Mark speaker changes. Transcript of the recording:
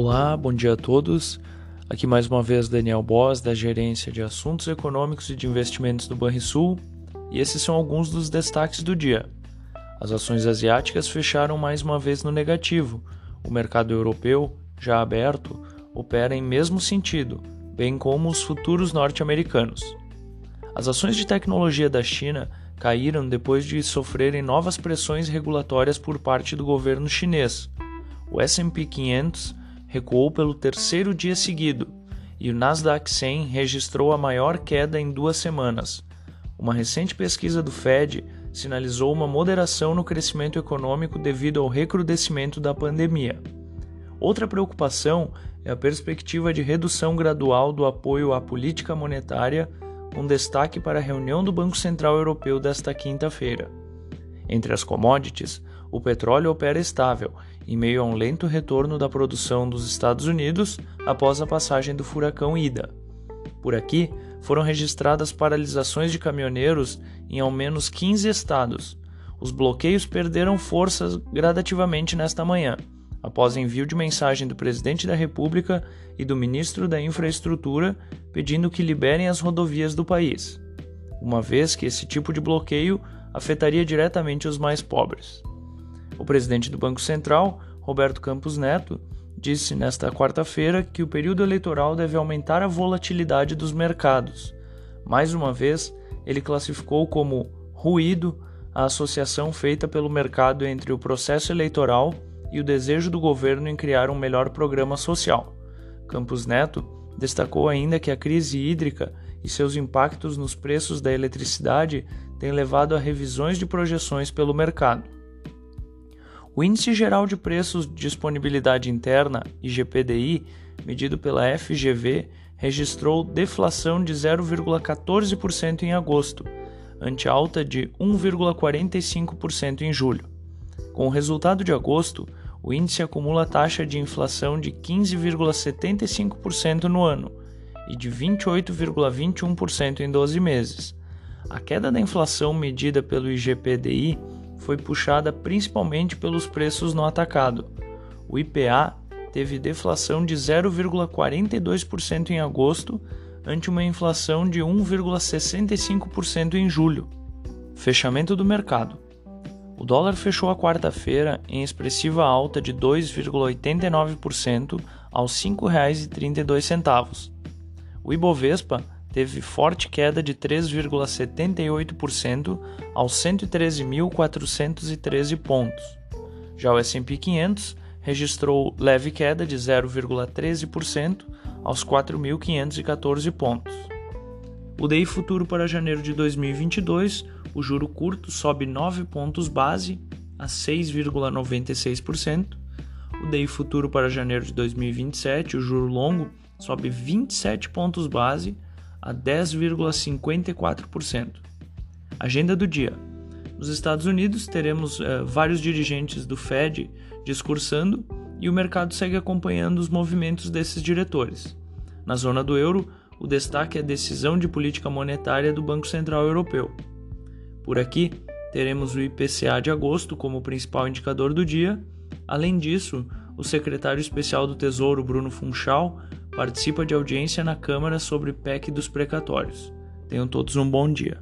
Speaker 1: Olá, bom dia a todos. Aqui mais uma vez Daniel Boss, da Gerência de Assuntos Econômicos e de Investimentos do Banrisul, e esses são alguns dos destaques do dia. As ações asiáticas fecharam mais uma vez no negativo. O mercado europeu, já aberto, opera em mesmo sentido, bem como os futuros norte-americanos. As ações de tecnologia da China caíram depois de sofrerem novas pressões regulatórias por parte do governo chinês. O S&P 500 recuou pelo terceiro dia seguido e o Nasdaq 100 registrou a maior queda em duas semanas. Uma recente pesquisa do Fed sinalizou uma moderação no crescimento econômico devido ao recrudescimento da pandemia. Outra preocupação é a perspectiva de redução gradual do apoio à política monetária, com destaque para a reunião do Banco Central Europeu desta quinta-feira. Entre as commodities, o petróleo opera estável, em meio a um lento retorno da produção dos Estados Unidos após a passagem do furacão Ida. Por aqui, foram registradas paralisações de caminhoneiros em ao menos 15 estados. Os bloqueios perderam forças gradativamente nesta manhã, após envio de mensagem do presidente da República e do ministro da Infraestrutura pedindo que liberem as rodovias do país, uma vez que esse tipo de bloqueio afetaria diretamente os mais pobres. O presidente do Banco Central, Roberto Campos Neto, disse nesta quarta-feira que o período eleitoral deve aumentar a volatilidade dos mercados. Mais uma vez, ele classificou como ruído a associação feita pelo mercado entre o processo eleitoral e o desejo do governo em criar um melhor programa social. Campos Neto destacou ainda que a crise hídrica e seus impactos nos preços da eletricidade têm levado a revisões de projeções pelo mercado. O Índice Geral de Preços de Disponibilidade Interna, IGPDI, medido pela FGV, registrou deflação de 0,14% em agosto, ante alta de 1,45% em julho. Com o resultado de agosto, o índice acumula taxa de inflação de 15,75% no ano e de 28,21% em 12 meses. A queda da inflação medida pelo IGPDI foi puxada principalmente pelos preços no atacado. O IPA teve deflação de 0,42% em agosto, ante uma inflação de 1,65% em julho. Fechamento do mercado. O dólar fechou a quarta-feira em expressiva alta de 2,89% aos R$ 5,32. O Ibovespa teve forte queda de 3,78% aos 113.413 pontos. Já o S&P 500 registrou leve queda de 0,13% aos 4.514 pontos. O DI futuro para janeiro de 2022, o juro curto sobe 9 pontos base a 6,96%. O DI futuro para janeiro de 2027, o juro longo, sobe 27 pontos base a 10,54%. Agenda do dia. Nos Estados Unidos, teremos uh, vários dirigentes do Fed discursando e o mercado segue acompanhando os movimentos desses diretores. Na zona do euro, o destaque é a decisão de política monetária do Banco Central Europeu. Por aqui, teremos o IPCA de agosto como principal indicador do dia. Além disso, o secretário especial do Tesouro, Bruno Funchal, participa de audiência na Câmara sobre PEC dos precatórios. Tenham todos um bom dia.